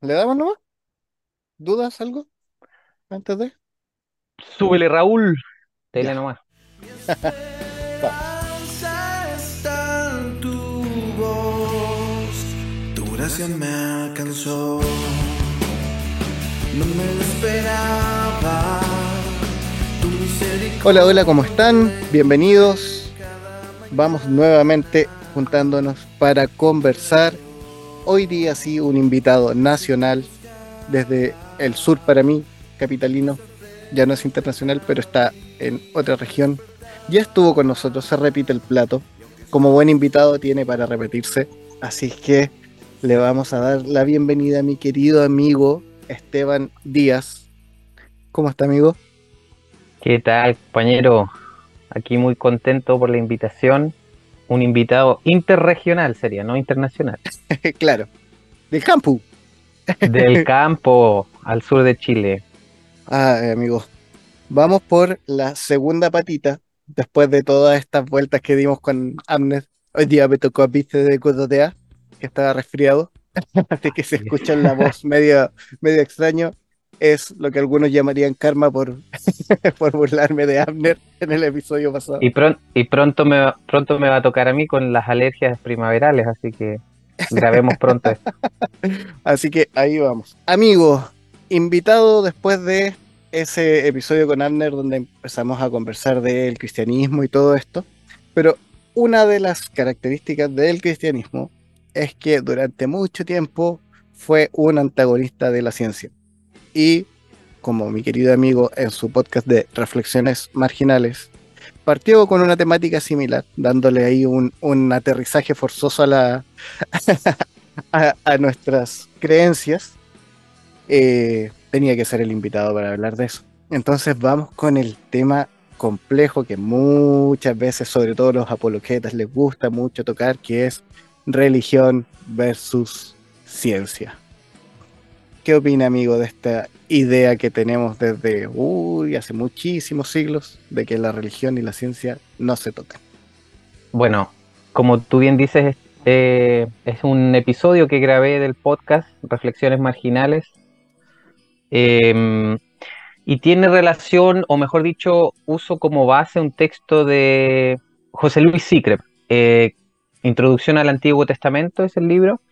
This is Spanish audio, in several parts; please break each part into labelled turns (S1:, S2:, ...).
S1: ¿Le damos nomás? ¿Dudas algo antes de?
S2: Súbele, Raúl. Tele
S1: Ya,
S2: nomás.
S1: vamos.
S3: Esperanza está en tu voz, tu gracia me alcanzó. No me lo esperaba, tu misericordia.
S1: Hola, hola, ¿cómo están? Bienvenidos. Vamos nuevamente juntándonos para conversar. Hoy día sí, un invitado nacional desde el sur para mí, capitalino. Ya no es internacional, pero está en otra región. Ya estuvo con nosotros, se repite el plato. Como buen invitado tiene para repetirse. Así que le vamos a dar la bienvenida a mi querido amigo Esteban Díaz. ¿Cómo está, amigo?
S2: ¿Qué tal, compañero? Aquí muy contento por la invitación. Un invitado interregional sería, no internacional.
S1: claro, del campo.
S2: Del campo al sur de Chile.
S1: Ah, amigo. Vamos por la segunda patita, después de todas estas vueltas que dimos con Amner. Hoy día me tocó a viste de Cototea, que estaba resfriado, así que se escucha la voz medio, medio extraño. Es lo que algunos llamarían karma por, por burlarme de Amner en el episodio pasado.
S2: Y, pron- y pronto, me, va- pronto me va a tocar a mí con las alergias primaverales, así que grabemos pronto esto.
S1: Así que ahí vamos. Amigo, invitado después de ese episodio con Abner donde empezamos a conversar del cristianismo y todo esto. Pero una de las características del cristianismo es que durante mucho tiempo fue un antagonista de la ciencia. Y como mi querido amigo en su podcast de Reflexiones Marginales, partió con una temática similar, dándole ahí un, aterrizaje forzoso a la, a nuestras creencias, eh, tenía que ser el invitado para hablar de eso. Entonces vamos con el tema complejo que muchas veces, sobre todo los apologetas, les gusta mucho tocar, que es religión versus ciencia. ¿Qué opina, amigo, de esta idea que tenemos desde uy, hace muchísimos siglos de que la religión y la ciencia no se tocan?
S2: Bueno, como tú bien dices, eh, es un episodio que grabé del podcast Reflexiones Marginales. eh, y tiene relación, o mejor dicho, uso como base un texto de José Luis Sicrep, eh, Introducción al Antiguo Testamento, es el libro,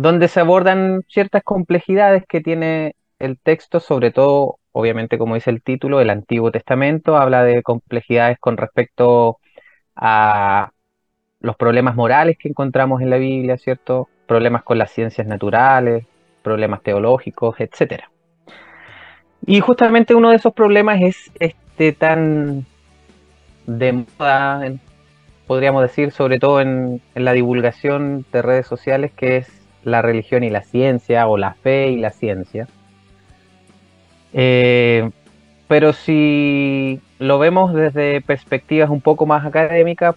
S2: donde se abordan ciertas complejidades que tiene el texto, sobre todo, obviamente, como dice el título, el Antiguo Testamento, habla de complejidades con respecto a los problemas morales que encontramos en la Biblia, ¿cierto? Problemas con las ciencias naturales, problemas teológicos, etcétera. Y justamente uno de esos problemas es este tan de moda, podríamos decir, sobre todo en, en la divulgación de redes sociales, que es la religión y la ciencia, o la fe y la ciencia. Eh, pero si lo vemos desde perspectivas un poco más académicas,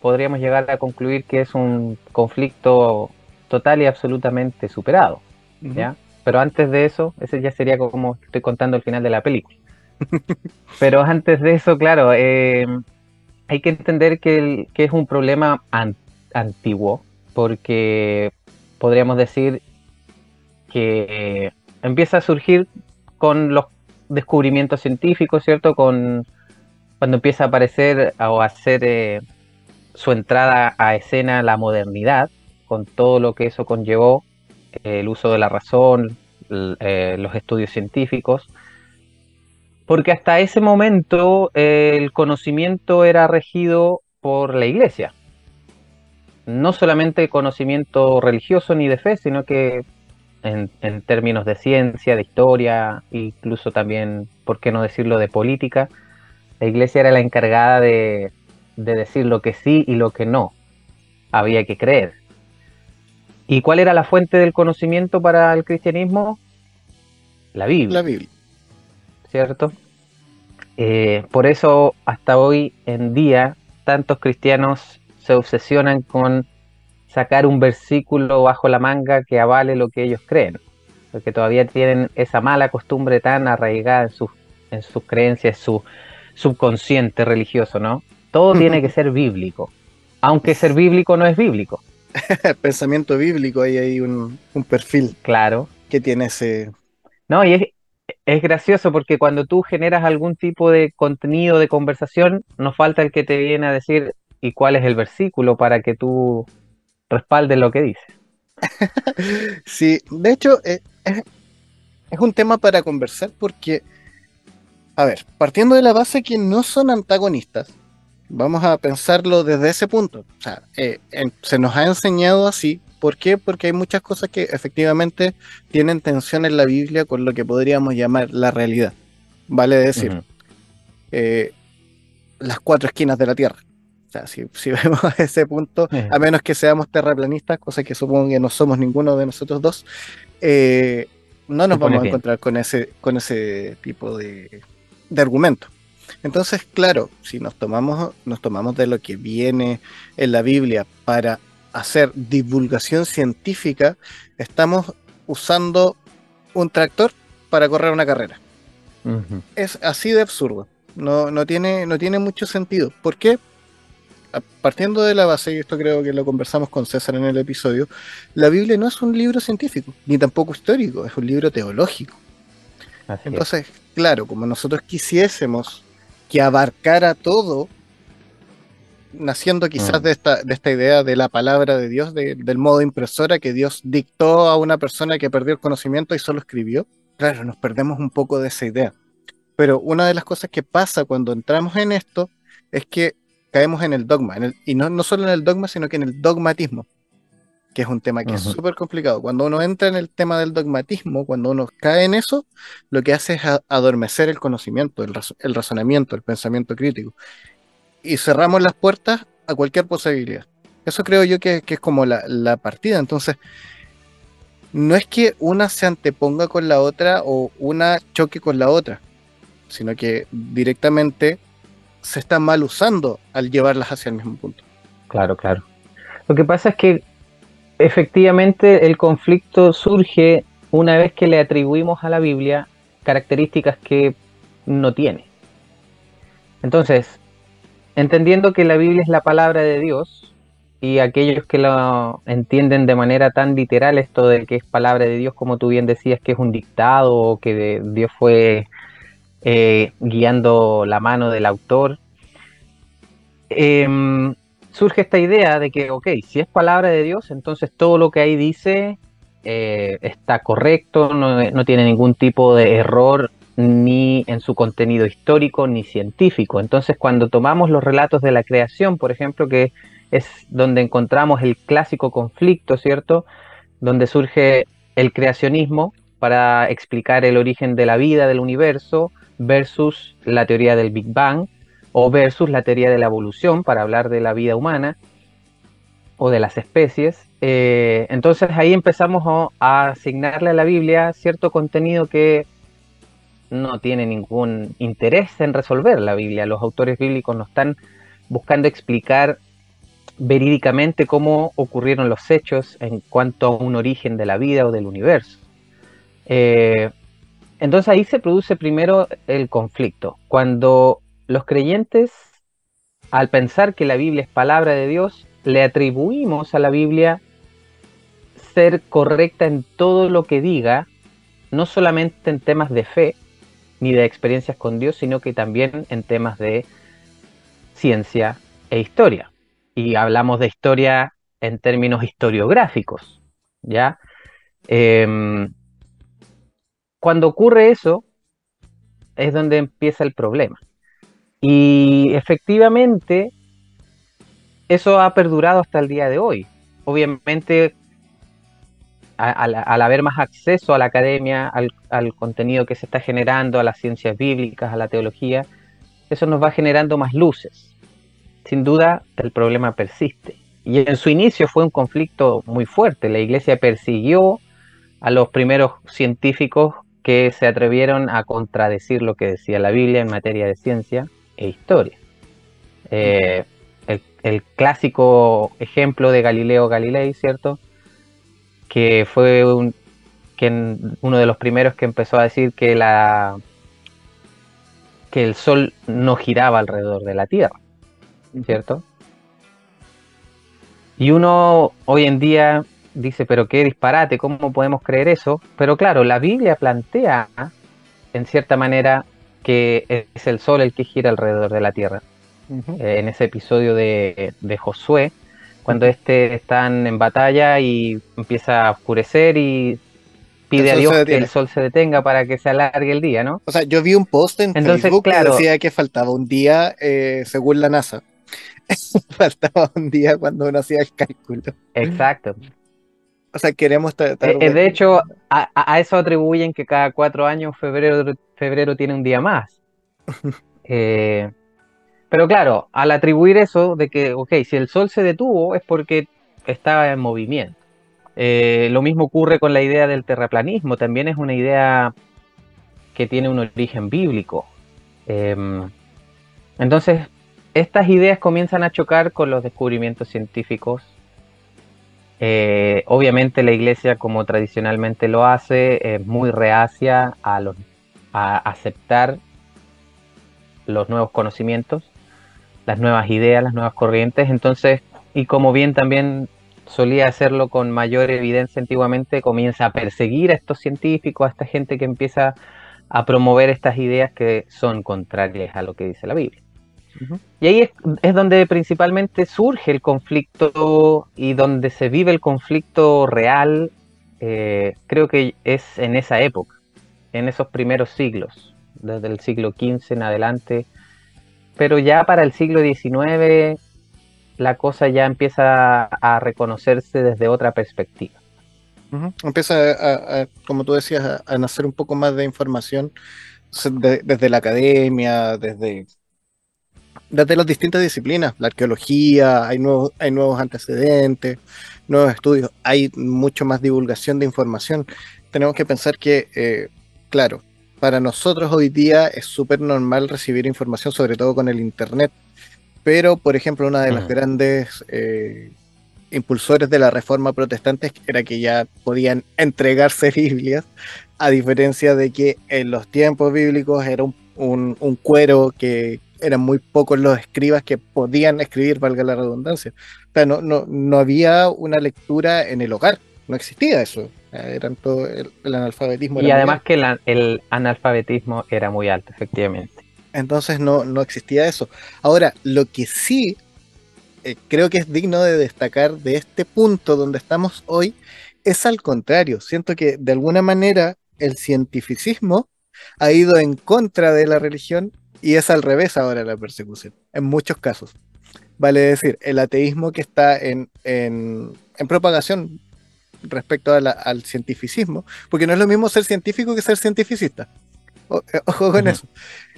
S2: podríamos llegar a concluir que es un conflicto total y absolutamente superado, ¿ya? Pero antes de eso, ese ya sería como estoy contando el final de la película. Pero antes de eso, claro, eh, hay que entender que, el- que es un problema an- antiguo, porque podríamos decir que eh, empieza a surgir con los descubrimientos científicos, ¿cierto? Con cuando empieza a aparecer o a hacer eh, su entrada a escena la modernidad, con todo lo que eso conllevó, eh, el uso de la razón, los estudios científicos, porque hasta ese momento el conocimiento era regido por la iglesia. No solamente conocimiento religioso ni de fe, sino que en, en términos de ciencia, de historia, incluso también, ¿por qué no decirlo?, de política, la iglesia era la encargada de, de decir lo que sí y lo que no había que creer. ¿Y cuál era la fuente del conocimiento para el cristianismo? La Biblia.
S1: La Biblia.
S2: ¿cierto? Eh, por eso hasta hoy en día tantos cristianos se obsesionan con sacar un versículo bajo la manga que avale lo que ellos creen, porque todavía tienen esa mala costumbre tan arraigada en sus, en sus creencias, su subconsciente religioso, ¿no? Todo tiene que ser bíblico, aunque ser bíblico no es bíblico.
S1: pensamiento bíblico, ahí hay un, un perfil
S2: Claro.
S1: que tiene ese...
S2: No, y es, es gracioso porque cuando tú generas algún tipo de contenido de conversación, nos falta el que te viene a decir y cuál es el versículo para que tú respaldes lo que dices.
S1: Sí, de hecho, eh, es, es un tema para conversar porque, a ver, partiendo de la base que no son antagonistas, vamos a pensarlo desde ese punto. O sea, eh, en- se nos ha enseñado así. ¿Por qué? Porque hay muchas cosas que efectivamente tienen tensión en la Biblia con lo que podríamos llamar la realidad. Vale decir, eh, las cuatro esquinas de la Tierra. O sea, si, si vemos ese punto, a menos que seamos terraplanistas, cosa que supongo que no somos ninguno de nosotros dos, eh, no nos vamos a encontrar con ese, con ese tipo de, de argumento. Entonces, claro, si nos tomamos, nos tomamos de lo que viene en la Biblia para hacer divulgación científica, estamos usando un tractor para correr una carrera es así de absurdo. No, no, tiene, no tiene mucho sentido. ¿Por qué? Partiendo de la base, y esto creo que lo conversamos con César en el episodio, la Biblia no es un libro científico, ni tampoco histórico, es un libro teológico.
S2: Así es.
S1: Entonces, claro, como nosotros quisiésemos que abarcara todo, naciendo quizás
S2: Mm.
S1: de, esta, de esta idea de la palabra de Dios, de- del modo impresora que Dios dictó a una persona que perdió el conocimiento y solo escribió, claro, nos perdemos un poco de esa idea. Pero una de las cosas que pasa cuando entramos en esto es que caemos en el dogma, en el- y no, no solo en el dogma, sino que en el dogmatismo, que es un tema que es súper complicado. Cuando uno entra en el tema del dogmatismo, cuando uno cae en eso, lo que hace es adormecer el conocimiento, el razonamiento, el pensamiento crítico. Y cerramos las puertas a cualquier posibilidad. Eso creo yo que, que es como la, la partida. Entonces, no es que una se anteponga con la otra o una choque con la otra, sino que directamente se está mal usando al llevarlas hacia el mismo punto.
S2: Claro, claro. Lo que pasa es que efectivamente el conflicto surge una vez que le atribuimos a la Biblia características que no tiene. Entonces, entendiendo que la Biblia es la palabra de Dios y aquellos que lo entienden de manera tan literal esto de que es palabra de Dios, como tú bien decías, que es un dictado o que Dios fue eh, guiando la mano del autor, em, surge esta idea de que, ok, si es palabra de Dios, entonces todo lo que ahí dice eh, está correcto, no, no tiene ningún tipo de error ni en su contenido histórico ni científico. Entonces, cuando tomamos los relatos de la creación, por ejemplo, que es donde encontramos el clásico conflicto, ¿cierto? Donde surge el creacionismo para explicar el origen de la vida, del universo, versus la teoría del Big Bang, o versus la teoría de la evolución para hablar de la vida humana o de las especies. Eh, entonces ahí empezamos a, asignarle a la Biblia cierto contenido que no tiene ningún interés en resolver la Biblia. Los autores bíblicos no están buscando explicar verídicamente cómo ocurrieron los hechos en cuanto a un origen de la vida o del universo. Eh, entonces ahí se produce primero el conflicto. Cuando los creyentes, al pensar que la Biblia es palabra de Dios, le atribuimos a la Biblia ser correcta en todo lo que diga, no solamente en temas de fe ni de experiencias con Dios, sino que también en temas de ciencia e historia. Y hablamos de historia en términos historiográficos, ¿ya? Eh, cuando ocurre eso, es donde empieza el problema. Y efectivamente, eso ha perdurado hasta el día de hoy. Obviamente, al haber más acceso a la academia, al, al contenido que se está generando, a las ciencias bíblicas, a la teología, eso nos va generando más luces. Sin duda, el problema persiste. Y en su inicio fue un conflicto muy fuerte. La iglesia persiguió a los primeros científicos que se atrevieron a contradecir lo que decía la Biblia en materia de ciencia e historia. Eh, el, el clásico ejemplo de Galileo Galilei, ¿cierto? Que fue un, que en- uno de los primeros que empezó a decir que la que el sol no giraba alrededor de la Tierra, ¿cierto? Y uno hoy en día dice, pero qué disparate, ¿cómo podemos creer eso? Pero claro, la Biblia plantea, en cierta manera, que es el sol el que gira alrededor de la tierra. Eh, en ese episodio de, de Josué, cuando este están en batalla y empieza a oscurecer y pide a Dios que el sol se detenga para que se alargue el día, ¿no?
S1: O sea, yo vi un post en Facebook que decía que faltaba un día eh, según la NASA. faltaba un día cuando uno hacía el cálculo.
S2: Exacto.
S1: O sea, queremos tratar
S2: eh, de... hecho, a, eso atribuyen que cada cuatro años febrero, febrero tiene un día más. Eh, pero claro, al atribuir eso de que, ok, si el sol se detuvo es porque estaba en movimiento. Eh, lo mismo ocurre con la idea del terraplanismo, también es una idea que tiene un origen bíblico. Em, entonces, estas ideas comienzan a chocar con los descubrimientos científicos. Eh, obviamente la iglesia, como tradicionalmente lo hace, es muy reacia a, a aceptar los nuevos conocimientos, las nuevas ideas, las nuevas corrientes. Entonces, y como bien también solía hacerlo con mayor evidencia antiguamente, comienza a perseguir a estos científicos, a esta gente que empieza a promover estas ideas que son contrarias a lo que dice la Biblia. Y ahí es, donde principalmente surge el conflicto y donde se vive el conflicto real, eh, creo que es en esa época, en esos primeros siglos, desde el siglo XV en adelante, pero ya para el siglo XIX la cosa ya empieza a reconocerse desde otra perspectiva.
S1: Empieza, a, como tú decías, a, nacer un poco más de información desde la academia, desde desde las distintas disciplinas, la arqueología, hay nuevos, hay nuevos antecedentes, nuevos estudios, hay mucho más divulgación de información. Tenemos que pensar que, eh, claro, para nosotros hoy día es súper normal recibir información, sobre todo con el Internet, pero, por ejemplo, una de las grandes eh, impulsores de la reforma protestante era que ya podían entregarse Biblias, a diferencia de que en los tiempos bíblicos era un cuero que, eran muy pocos los escribas que podían escribir, valga la redundancia. O sea, no, no, no había una lectura en el hogar, no existía eso. Eran todo el, analfabetismo.
S2: Y además que el, analfabetismo era muy alto, efectivamente.
S1: Entonces no, no existía eso. Ahora, lo que sí eh, creo que es digno de destacar de este punto donde estamos hoy es al contrario. Siento que de alguna manera el cientificismo ha ido en contra de la religión y es al revés ahora la persecución, en muchos casos. Vale decir, el ateísmo que está en, en, propagación respecto al cientificismo, porque no es lo mismo ser científico que ser cientificista. Eh, ojo con eso.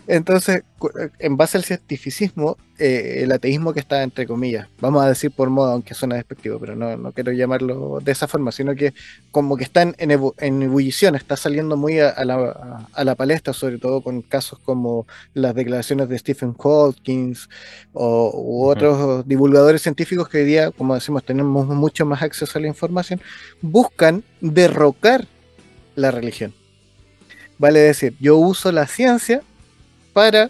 S1: Entonces, eh, en base al cientificismo, eh, el ateísmo que está entre comillas, vamos a decir por modo, aunque suena despectivo, pero no, no quiero llamarlo de esa forma, sino que como que está en, en ebullición, está saliendo muy a, la, a, la, palestra, sobre todo con casos como las declaraciones de Stephen Hawking o, u otros divulgadores científicos que hoy día, como decimos, tenemos mucho más acceso a la información, buscan derrocar la religión. Vale decir, yo uso la ciencia para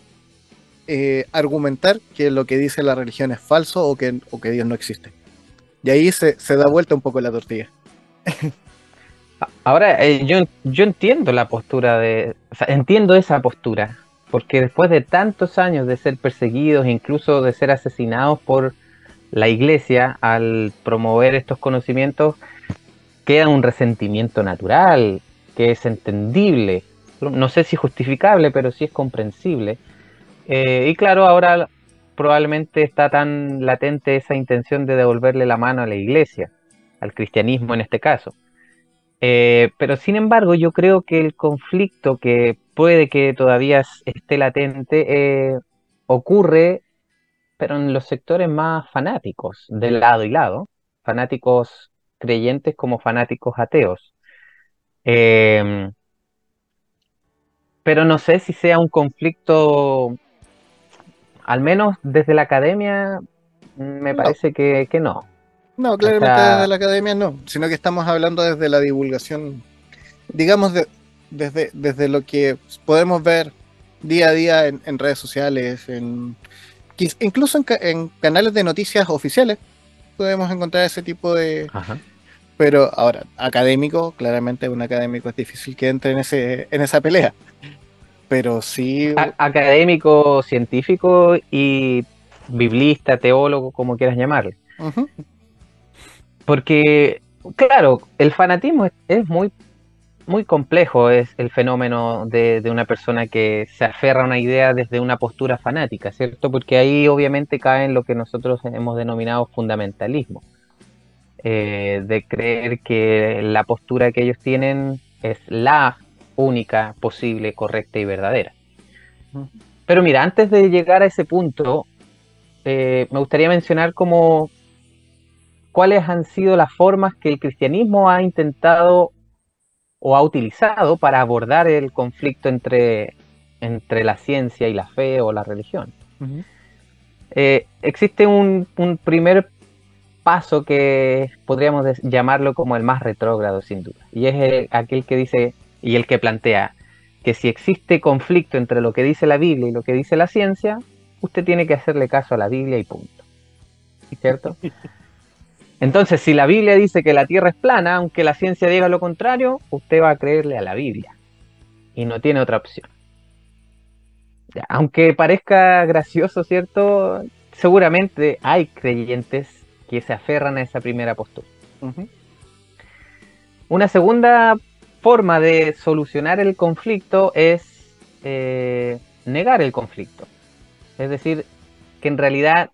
S1: eh, argumentar que lo que dice la religión es falso o que, Dios no existe. Y ahí se, da vuelta un poco la tortilla.
S2: Ahora, eh, yo, yo entiendo la postura de. Entiendo esa postura. Porque después de tantos años de ser perseguidos, incluso de ser asesinados por la iglesia al promover estos conocimientos, queda un resentimiento natural, que es entendible no sé si justificable, pero sí es comprensible. Eh, y claro, ahora probablemente está tan latente esa intención de devolverle la mano a la iglesia, al cristianismo en este caso. Eh, pero sin embargo, yo creo que el conflicto que puede que todavía esté latente eh, ocurre, pero en los sectores más fanáticos, de lado y lado, fanáticos creyentes como fanáticos ateos pero no sé si sea un conflicto, al menos desde la academia, me parece que, no.
S1: No, claramente desde la academia no, sino que estamos hablando desde la divulgación, digamos, desde, desde lo que podemos ver día a día en, redes sociales, en, incluso en, canales de noticias oficiales, podemos encontrar ese tipo de...
S2: Ajá.
S1: Pero ahora, académico, claramente un académico es difícil que entre en, ese, en esa pelea. Pero sí...
S2: A- académico, científico y biblista, teólogo, como quieras llamarle. Porque, claro, el fanatismo es, es muy, muy complejo, es el fenómeno de, de una persona que se aferra a una idea desde una postura fanática, ¿cierto? Porque ahí obviamente cae en lo que nosotros hemos denominado fundamentalismo, eh, de creer que la postura que ellos tienen es la única posible, correcta y verdadera. Pero mira, antes de llegar a ese punto, eh, me gustaría mencionar como cuáles han sido las formas que el cristianismo ha intentado o ha utilizado para abordar el conflicto entre, entre la ciencia y la fe o la religión. Eh, existe un, un primer paso que podríamos llamarlo como el más retrógrado, sin duda, y es el- aquel que dice y el que plantea que si existe conflicto entre lo que dice la Biblia y lo que dice la ciencia, usted tiene que hacerle caso a la Biblia y punto. ¿Cierto? Entonces, si la Biblia dice que la Tierra es plana, aunque la ciencia diga lo contrario, usted va a creerle a la Biblia. Y no tiene otra opción. Aunque parezca gracioso, ¿cierto? Seguramente hay creyentes que se aferran a esa primera postura. Una segunda forma de solucionar el conflicto es eh, negar el conflicto. Es decir, que en realidad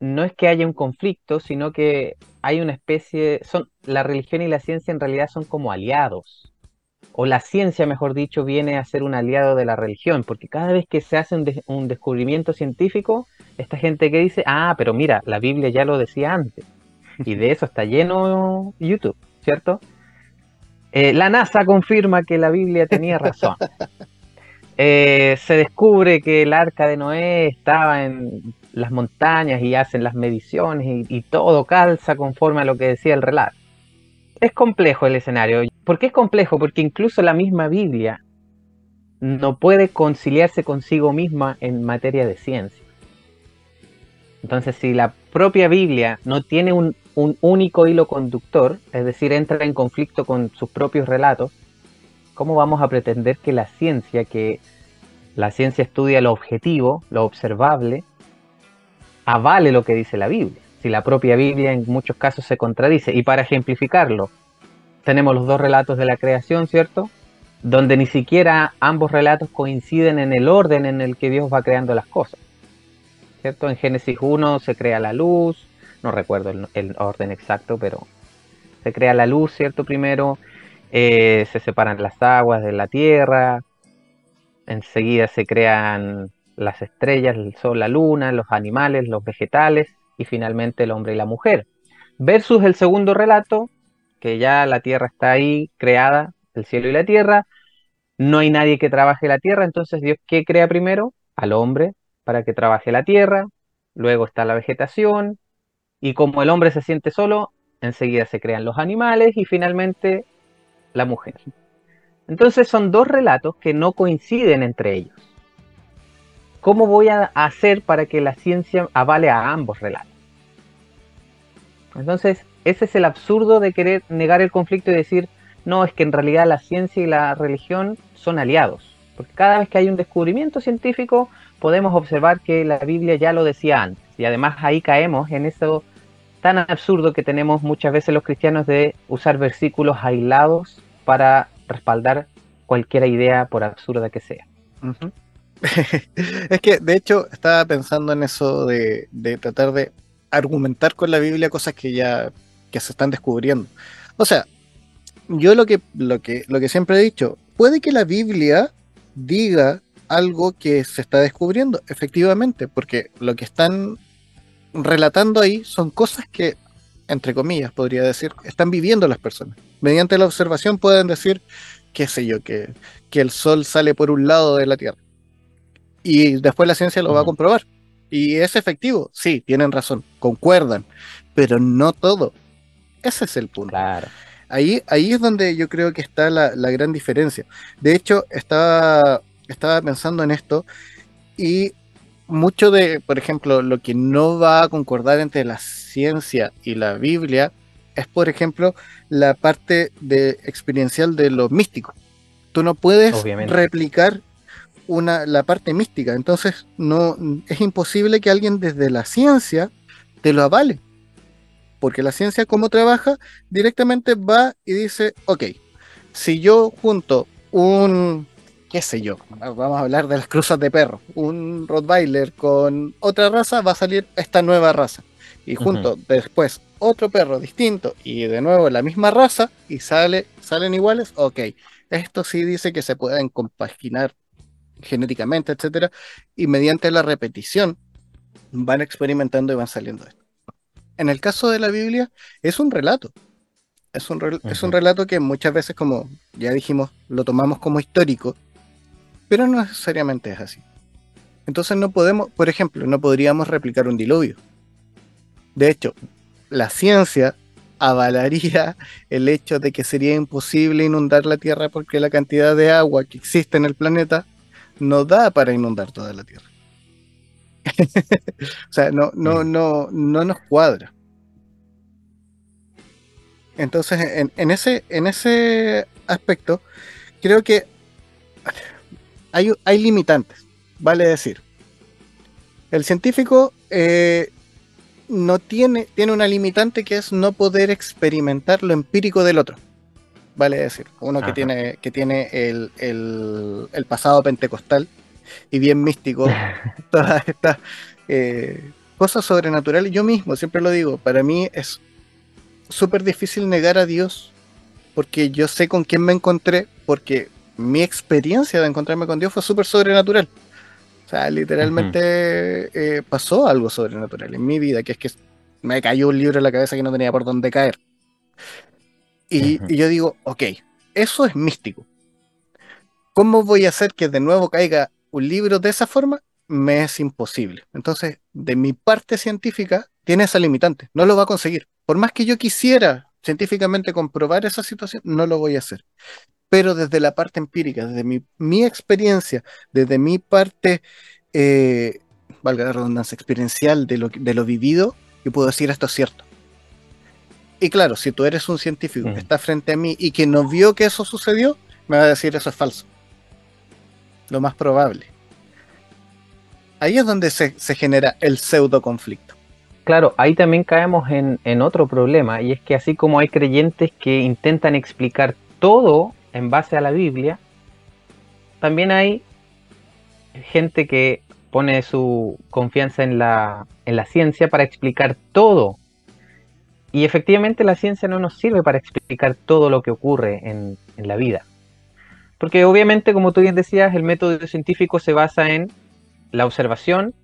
S2: no es que haya un conflicto, sino que hay una especie, son la religión y la ciencia en realidad son como aliados. O la ciencia, mejor dicho, viene a ser un aliado de la religión, porque cada vez que se hace un, de- un descubrimiento científico, esta gente que dice, ah, pero mira, la Biblia ya lo decía antes. Y de eso está lleno YouTube, ¿cierto? Eh, la NASA confirma que la Biblia tenía razón. Eh, se descubre que el arca de Noé estaba en las montañas y hacen las mediciones y, y todo calza conforme a lo que decía el relato. Es complejo el escenario. ¿Por qué es complejo? Porque incluso la misma Biblia no puede conciliarse consigo misma en materia de ciencia. Entonces, si la propia Biblia no tiene un, un único hilo conductor, es decir, entra en conflicto con sus propios relatos, ¿cómo vamos a pretender que la ciencia, que la ciencia estudia lo objetivo, lo observable, avale lo que dice la Biblia? Si la propia Biblia en muchos casos se contradice. Y para ejemplificarlo, tenemos los dos relatos de la creación, ¿cierto? Donde ni siquiera ambos relatos coinciden en el orden en el que Dios va creando las cosas. ¿Cierto? En Génesis 1 se crea la luz, no recuerdo el, orden exacto, pero se crea la luz, ¿cierto? Primero, eh, se separan las aguas de la tierra, enseguida se crean las estrellas, el sol, la luna, los animales, los vegetales y finalmente el hombre y la mujer. Versus el segundo relato, que ya la tierra está ahí creada, el cielo y la tierra, no hay nadie que trabaje la tierra, entonces Dios, ¿qué crea primero? Al hombre para que trabaje la tierra, luego está la vegetación, y como el hombre se siente solo, enseguida se crean los animales y finalmente la mujer. Entonces son dos relatos que no coinciden entre ellos. ¿Cómo voy a hacer para que la ciencia avale a ambos relatos? Entonces, ese es el absurdo de querer negar el conflicto y decir, no, es que en realidad la ciencia y la religión son aliados. Porque cada vez que hay un descubrimiento científico, podemos observar que la Biblia ya lo decía antes. Y además ahí caemos en eso tan absurdo que tenemos muchas veces los cristianos de usar versículos aislados para respaldar cualquier idea, por absurda que sea.
S1: Es que, de hecho, estaba pensando en eso de, de tratar de argumentar con la Biblia cosas que ya que se están descubriendo. O sea, yo lo que, lo que, lo que siempre he dicho, puede que la Biblia diga algo que se está descubriendo, efectivamente, porque lo que están relatando ahí son cosas que, entre comillas, podría decir, están viviendo las personas. Mediante la observación pueden decir, qué sé yo, que, que el sol sale por un lado de la Tierra. Y después la ciencia lo va a comprobar. Y es efectivo, sí, tienen razón, concuerdan, pero no todo. Ese es el punto.
S2: Claro.
S1: Ahí, ahí es donde yo creo que está la, la gran diferencia. De hecho, estaba, estaba pensando en esto y mucho de, por ejemplo, lo que no va a concordar entre la ciencia y la Biblia es, por ejemplo, la parte de, experiencial de lo místico. Tú no puedes
S2: Obviamente.
S1: replicar una, la parte mística, entonces no es imposible que alguien desde la ciencia te lo avale. Porque la ciencia, como trabaja, directamente va y dice, ok, si yo junto un, qué sé yo, vamos a hablar de las cruzas de perros, un Rottweiler con otra raza, va a salir esta nueva raza. Y junto después otro perro distinto y de nuevo la misma raza y sale, salen iguales, ok. Esto sí dice que se pueden compaginar genéticamente, etcétera, y mediante la repetición van experimentando y van saliendo esto. En el caso de la Biblia, es un relato. Es un, rel- es un relato que muchas veces, como ya dijimos, lo tomamos como histórico, pero no necesariamente es así. Entonces no podemos, por ejemplo, no podríamos replicar un diluvio. De hecho, la ciencia avalaría el hecho de que sería imposible inundar la Tierra porque la cantidad de agua que existe en el planeta no da para inundar toda la Tierra. o sea, no, no,
S2: Mm.
S1: no, no nos cuadra. Entonces, en, en ese, en ese aspecto, creo que hay, hay limitantes, vale decir. El científico eh, no tiene, tiene una limitante que es no poder experimentar lo empírico del otro. Vale decir, uno que tiene, que tiene el, el- el pasado pentecostal y bien místico, todas estas eh, cosas sobrenaturales. Yo mismo siempre lo digo, para mí es súper difícil negar a Dios porque yo sé con quién me encontré, porque mi experiencia de encontrarme con Dios fue súper sobrenatural. O sea, literalmente eh, pasó algo sobrenatural en mi vida, que es que me cayó un libro en la cabeza que no tenía por dónde caer. Y, y yo digo, ok, eso es místico. ¿Cómo voy a hacer que de nuevo caiga un libro de esa forma? Me es imposible. Entonces, de mi parte científica, tiene esa limitante. No lo va a conseguir. Por más que yo quisiera científicamente comprobar esa situación, no lo voy a hacer. Pero desde la parte empírica, desde mi, mi experiencia, desde mi parte, eh, valga la redundancia, experiencial de lo, de lo vivido, yo puedo decir esto es cierto. Y claro, si tú eres un científico
S2: Mm.
S1: que está frente a mí y que no vio que eso sucedió, me va a decir eso es falso. Lo más probable. Ahí es donde se, se genera el pseudo conflicto.
S2: Claro, ahí también caemos en, en otro problema, y es que así como hay creyentes que intentan explicar todo en base a la Biblia, también hay gente que pone su confianza en la, en la ciencia para explicar todo. Y efectivamente la ciencia no nos sirve para explicar todo lo que ocurre en, en la vida. Porque obviamente, como tú bien decías, el método científico se basa en la observación,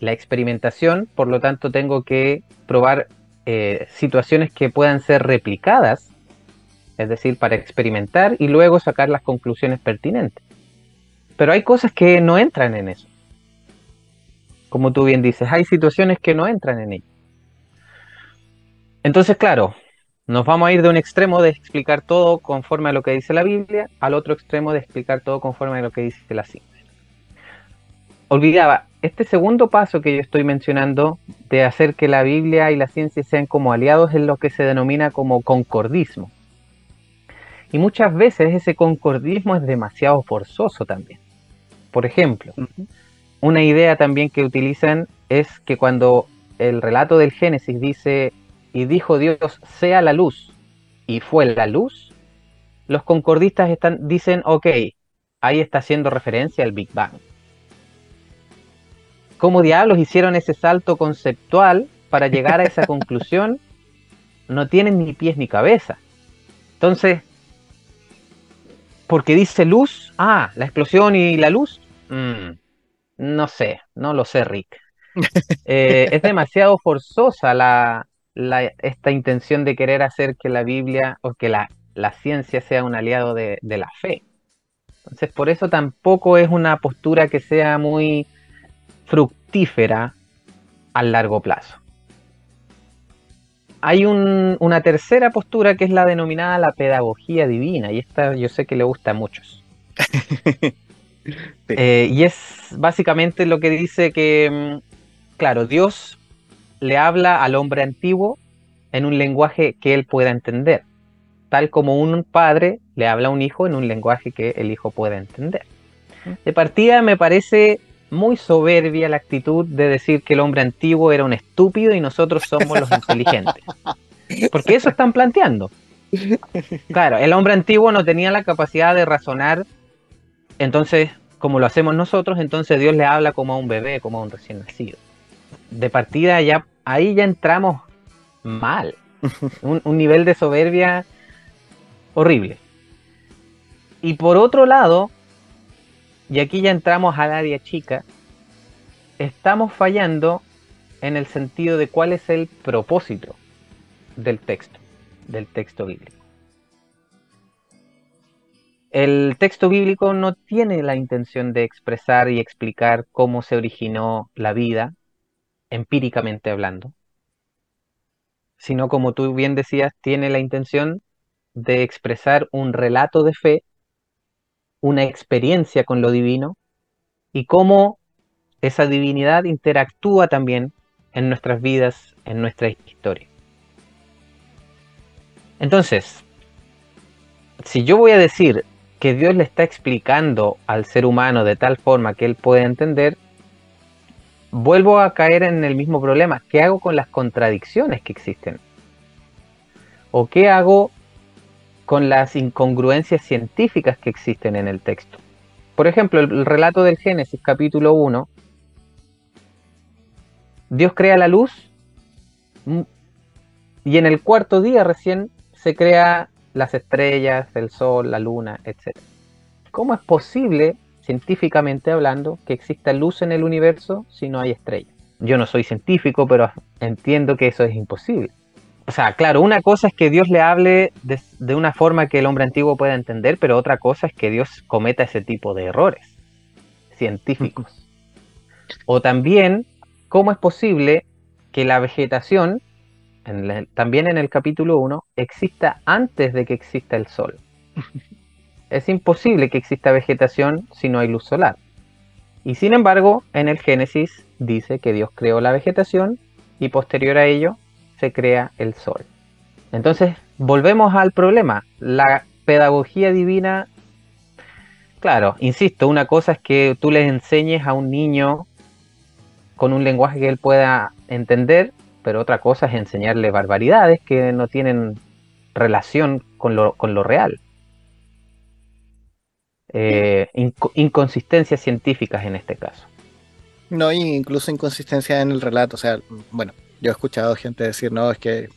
S2: la experimentación, por lo tanto tengo que probar eh, situaciones que puedan ser replicadas, es decir, para experimentar y luego sacar las conclusiones pertinentes. Pero hay cosas que no entran en eso. Como tú bien dices, hay situaciones que no entran en ello. Entonces, claro, nos vamos a ir de un extremo de explicar todo conforme a lo que dice la Biblia al otro extremo de explicar todo conforme a lo que dice la ciencia. Olvidaba, este segundo paso que yo estoy mencionando de hacer que la Biblia y la ciencia sean como aliados es lo que se denomina como concordismo. Y muchas veces ese concordismo es demasiado forzoso también. Por ejemplo, una idea también que utilizan es que cuando el relato del Génesis dice, y dijo Dios, sea la luz, y fue la luz, los concordistas están, dicen, ok, ahí está haciendo referencia al Big Bang. ¿Cómo diablos hicieron ese salto conceptual para llegar a esa conclusión? No tienen ni pies ni cabeza. Entonces, porque dice luz, ah, la explosión y la luz, mm, no sé, no lo sé, Rick. Eh, es demasiado forzosa la, la- esta intención de querer hacer que la Biblia o que la, la ciencia sea un aliado de, de la fe. Entonces, por eso tampoco es una postura que sea muy fructífera a largo plazo. Hay un- una tercera postura que es la denominada la pedagogía divina, y esta yo sé que le gusta a muchos. Eh, y es básicamente lo que dice que, mm, claro, Dios le habla al hombre antiguo en un lenguaje que él pueda entender, tal como un padre le habla a un hijo en un lenguaje que el hijo pueda entender. De partida me parece muy soberbia la actitud de decir que el hombre antiguo era un estúpido y nosotros somos los inteligentes. Porque eso están planteando. Claro, el hombre antiguo no tenía la capacidad de razonar, entonces, como lo hacemos nosotros, entonces Dios le habla como a un bebé, como a un recién nacido. De partida ya, ahí ya entramos mal. Un, un nivel de soberbia horrible. Y por otro lado, y aquí ya entramos al área chica, estamos fallando en el sentido de cuál es el propósito del texto, del texto bíblico. El texto bíblico no tiene la intención de expresar y explicar cómo se originó la vida, empíricamente hablando, sino como tú bien decías, tiene la intención de expresar un relato de fe, una experiencia con lo divino y cómo esa divinidad interactúa también en nuestras vidas, en nuestra historia. Entonces, si yo voy a decir que Dios le está explicando al ser humano de tal forma que él puede entender, vuelvo a caer en el mismo problema. ¿Qué hago con las contradicciones que existen? ¿O qué hago con las incongruencias científicas que existen en el texto? Por ejemplo, el, relato del Génesis capítulo 1, Dios crea la luz mm, y en el cuarto día recién se crea las estrellas, el sol, la luna, etc. ¿Cómo es posible, científicamente hablando, que exista luz en el universo si no hay estrellas? Yo no soy científico, pero entiendo que eso es imposible. O sea, claro, una cosa es que Dios le hable de, una forma que el hombre antiguo pueda entender, pero otra cosa es que Dios cometa ese tipo de errores científicos. O también, ¿cómo es posible que la vegetación también en el capítulo 1, exista antes de que exista el sol. es imposible que exista vegetación si no hay luz solar. Y sin embargo, en el Génesis dice que Dios creó la vegetación y posterior a ello se crea el sol. Entonces, volvemos al problema. La pedagogía divina, claro, insisto, una cosa es que tú le enseñes a un niño con un lenguaje que él pueda entender pero otra cosa es enseñarle barbaridades que no tienen relación con lo, con lo real. Eh, inconsistencias científicas en este caso.
S1: No, incluso inconsistencia en el relato. O sea, bueno, yo he escuchado gente decir, no, es que.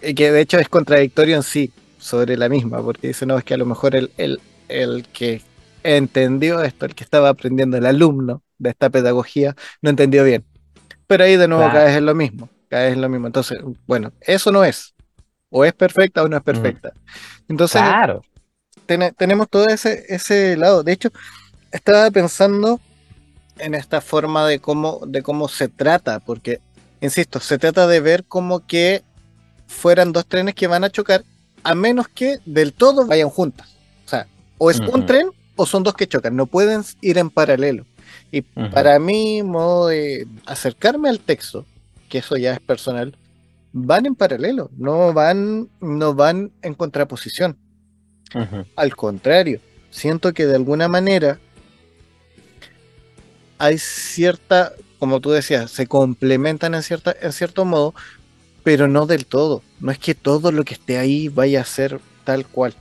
S1: que de hecho es contradictorio en sí sobre la misma, porque dice, no, es que a lo mejor el, el, el que entendió esto, el que estaba aprendiendo, el alumno de esta pedagogía, no entendió bien. Pero ahí de nuevo cada caes en lo mismo, caes en lo mismo. Entonces, bueno, eso no es. O es perfecta o no es perfecta. Entonces, claro. tenemos todo ese, ese lado. De hecho, estaba pensando en esta forma de cómo, de cómo se trata, porque, insisto, se trata de ver como que fueran dos trenes que van a chocar, a menos que del todo vayan juntas. O sea, o es un tren o son dos que chocan, no pueden ir en paralelo. Y para mí, modo de acercarme al texto, que eso ya es personal, van en paralelo, no van, no van en contraposición. Al contrario, siento que de alguna manera hay cierta, como tú decías, se complementan en, cierta, en cierto modo, pero no del todo. No es que todo lo que esté ahí vaya a ser tal cual.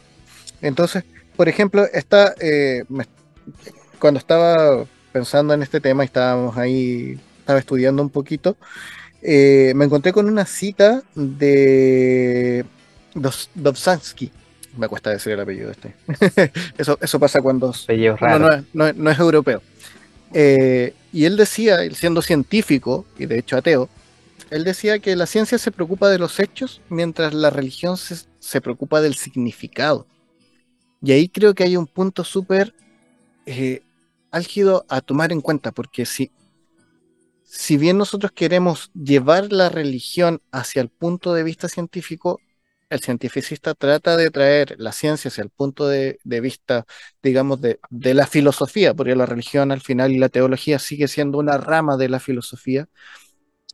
S1: Entonces, por ejemplo, está, eh, cuando estaba pensando en este tema y estábamos ahí, estaba estudiando un poquito, eh, me encontré con una cita de Dobzhansky. Me cuesta decir el apellido este. eso, eso pasa cuando no, no, es, europeo. Eh, y él decía, él siendo científico y de hecho ateo, él decía que la ciencia se preocupa de los hechos mientras la religión se, preocupa del significado. Y ahí creo que hay un punto súper eh, álgido a tomar en cuenta, porque si, si bien nosotros queremos llevar la religión hacia el punto de vista científico, el cientificista trata de traer la ciencia hacia el punto de, vista, digamos, de, de, la filosofía, porque la religión al final y la teología sigue siendo una rama de la filosofía,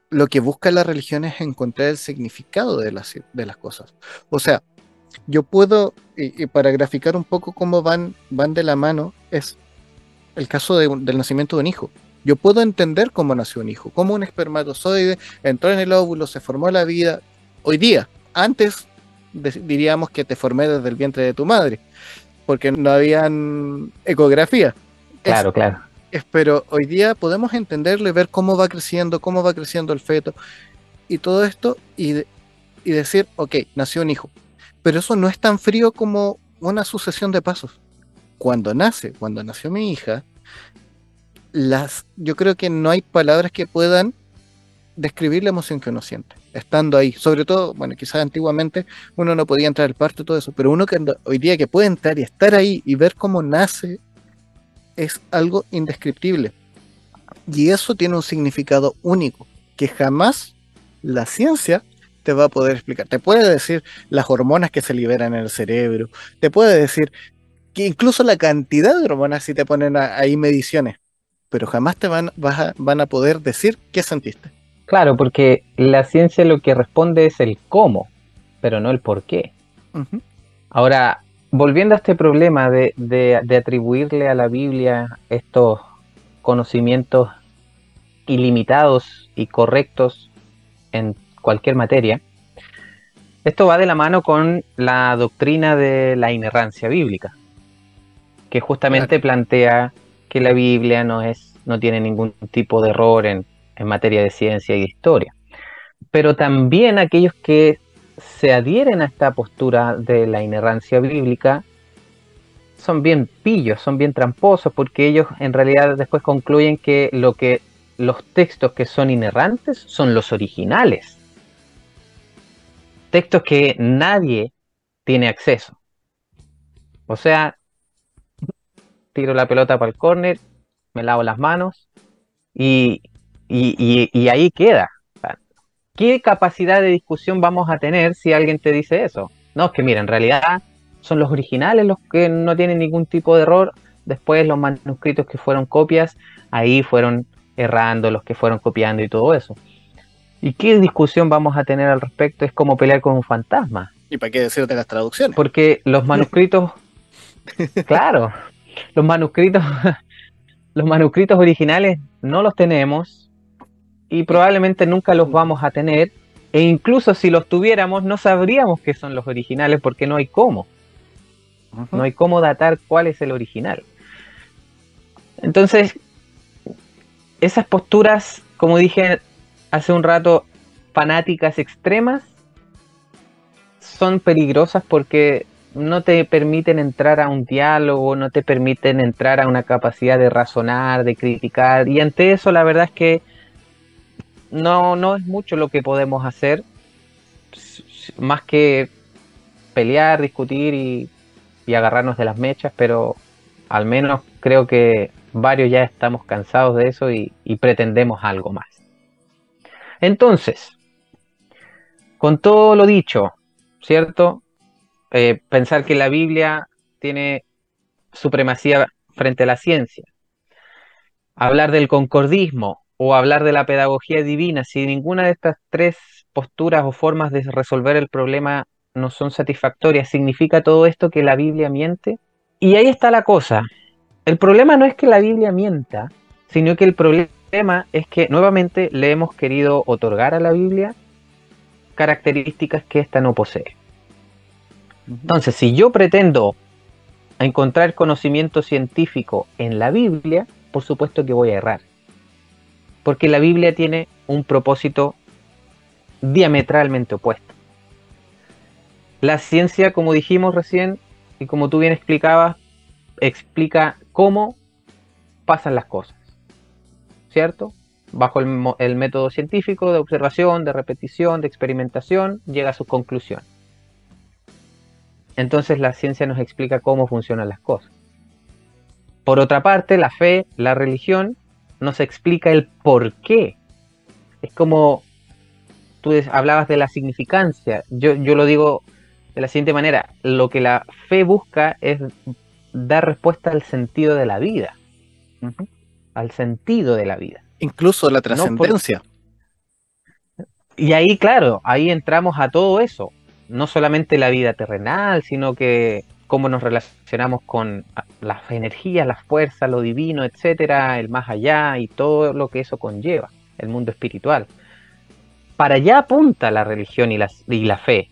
S1: lo que busca la religión es encontrar el significado de las, de las cosas. O sea, yo puedo, y, y para graficar un poco cómo van, van de la mano, es el caso de del nacimiento de un hijo. Yo puedo entender cómo nació un hijo, cómo un espermatozoide entró en el óvulo, se formó la vida. Hoy día, antes de- diríamos que te formé desde el vientre de tu madre, porque no habían ecografía. Es-
S2: Claro, claro.
S1: es- pero hoy día podemos entenderlo y ver cómo va creciendo, cómo va creciendo el feto y todo esto y, y decir, ok, nació un hijo. Pero eso no es tan frío como una sucesión de pasos. Cuando nace, cuando nació mi hija, las, yo creo que no hay palabras que puedan describir la emoción que uno siente, estando ahí. Sobre todo, bueno, quizás antiguamente uno no podía entrar al parto y todo eso, pero uno que hoy día que puede entrar y estar ahí y ver cómo nace es algo indescriptible. Y eso tiene un significado único que jamás la ciencia te va a poder explicar. Te puede decir las hormonas que se liberan en el cerebro, te puede decir que incluso la cantidad de hormonas si te ponen ahí mediciones, pero jamás te van, a- van a poder decir qué sentiste.
S2: Claro, porque la ciencia lo que responde es el cómo, pero no el por qué. Ahora, volviendo a este problema de, de- de atribuirle a la Biblia estos conocimientos ilimitados y correctos en cualquier materia, esto va de la mano con la doctrina de la inerrancia bíblica, que justamente plantea que la Biblia no es, no tiene ningún tipo de error en, en materia de ciencia y de historia. Pero también aquellos que se adhieren a esta postura de la inerrancia bíblica son bien pillos, son bien tramposos, porque ellos en realidad después concluyen que lo que los textos que son inerrantes son los originales. Textos que nadie tiene acceso. O sea, tiro la pelota para el córner, me lavo las manos y, y- y- y ahí queda. ¿Qué capacidad de discusión vamos a tener si alguien te dice eso? No, es que mira, en realidad son los originales los que no tienen ningún tipo de error. Después los manuscritos que fueron copias, ahí fueron errando los que fueron copiando y todo eso. ¿Y qué discusión vamos a tener al respecto? Es como pelear con un fantasma.
S1: ¿Y para qué decirte las traducciones?
S2: Porque los manuscritos, claro, los manuscritos, los manuscritos originales no los tenemos y probablemente nunca los vamos a tener. E incluso si los tuviéramos, no sabríamos que son los originales porque no hay cómo. No hay cómo datar cuál es el original. Entonces, esas posturas, como dije hace un rato, fanáticas extremas, son peligrosas porque no te permiten entrar a un diálogo, no te permiten entrar a una capacidad de razonar, de criticar. Y ante eso, la verdad es que no, no es mucho lo que podemos hacer, más que pelear, discutir y, y agarrarnos de las mechas, pero al menos creo que varios ya estamos cansados de eso y, y pretendemos algo más. Entonces, con todo lo dicho, ¿cierto? Eh, pensar que la Biblia tiene supremacía frente a la ciencia, hablar del concordismo o hablar de la pedagogía divina, si ninguna de estas tres posturas o formas de resolver el problema no son satisfactorias, ¿significa todo esto que la Biblia miente? Y ahí está la cosa. El problema no es que la Biblia mienta, sino que el problema es que nuevamente le hemos querido otorgar a la Biblia características que ésta no posee. Entonces, si yo pretendo encontrar conocimiento científico en la Biblia, por supuesto que voy a errar. Porque la Biblia tiene un propósito diametralmente opuesto. La ciencia, como dijimos recién, y como tú bien explicabas, explica cómo pasan las cosas. ¿Cierto? Bajo el, método científico de observación, de repetición, de experimentación, llega a sus conclusiones. Entonces la ciencia nos explica cómo funcionan las cosas. Por otra parte, la fe, la religión, nos explica el por qué. Es como tú hablabas de la significancia. Yo, yo lo digo de la siguiente manera. Lo que la fe busca es dar respuesta al sentido de la vida. Al sentido de la vida.
S1: Incluso la
S2: por-
S1: trascendencia.
S2: y ahí, claro, ahí entramos a todo eso. No solamente la vida terrenal, sino que cómo nos relacionamos con las energías, las fuerzas, lo divino, etcétera, el más allá y todo lo que eso conlleva, el mundo espiritual. Para allá apunta la religión y la, y la fe.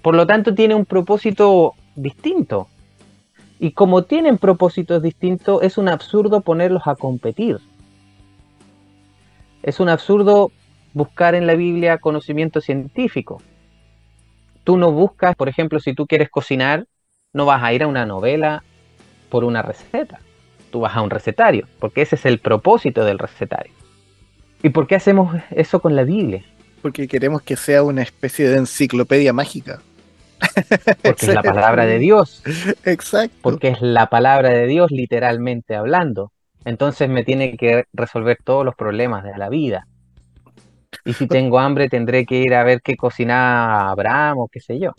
S2: Por lo tanto, tiene un propósito distinto. Y como tienen propósitos distintos, es un absurdo ponerlos a competir. Es un absurdo buscar en la Biblia conocimiento científico. Tú no buscas, por ejemplo, si tú quieres cocinar, no vas a ir a una novela por una receta. Tú vas a un recetario, porque ese es el propósito del recetario. ¿Y por qué hacemos eso con la Biblia?
S1: Porque queremos que sea una especie de enciclopedia mágica.
S2: Porque es la palabra de Dios.
S1: Exacto.
S2: Porque es la palabra de Dios literalmente hablando. Entonces me tiene que resolver todos los problemas de la vida. Y si tengo hambre tendré que ir a ver qué cocina Abraham o qué sé yo.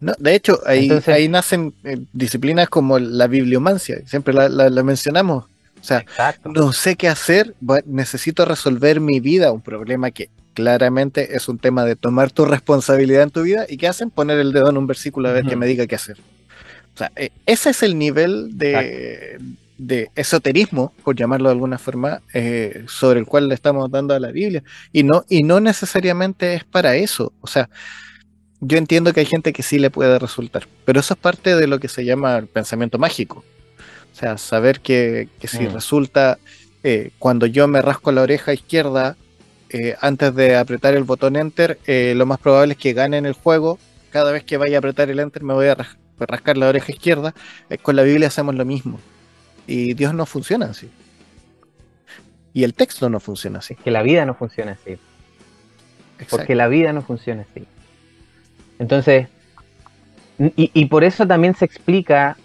S1: No, de hecho, ahí, ahí nacen eh, disciplinas como la bibliomancia, siempre la, mencionamos. O sea, no sé qué hacer, necesito resolver mi vida, un problema que claramente es un tema de tomar tu responsabilidad en tu vida. ¿Y qué hacen? Poner el dedo en un versículo a ver que me diga qué hacer. O sea, eh, ese es el nivel de, esoterismo, por llamarlo de alguna forma, eh, sobre el cual le estamos dando a la Biblia. Y no, y no necesariamente es para eso. O sea, yo entiendo que hay gente que sí le puede resultar, pero eso es parte de lo que se llama el pensamiento mágico. O sea, saber que, si mm. resulta eh, cuando yo me rasco la oreja izquierda eh, antes de apretar el botón enter, eh, lo más probable es que gane en el juego. Cada vez que vaya a apretar el enter me voy a rascar la oreja izquierda. con la Biblia hacemos lo mismo. Y Dios no funciona así. Y el texto no funciona así.
S2: Que la vida no funciona así. Porque la vida no funciona así. Entonces, y, por eso también se explica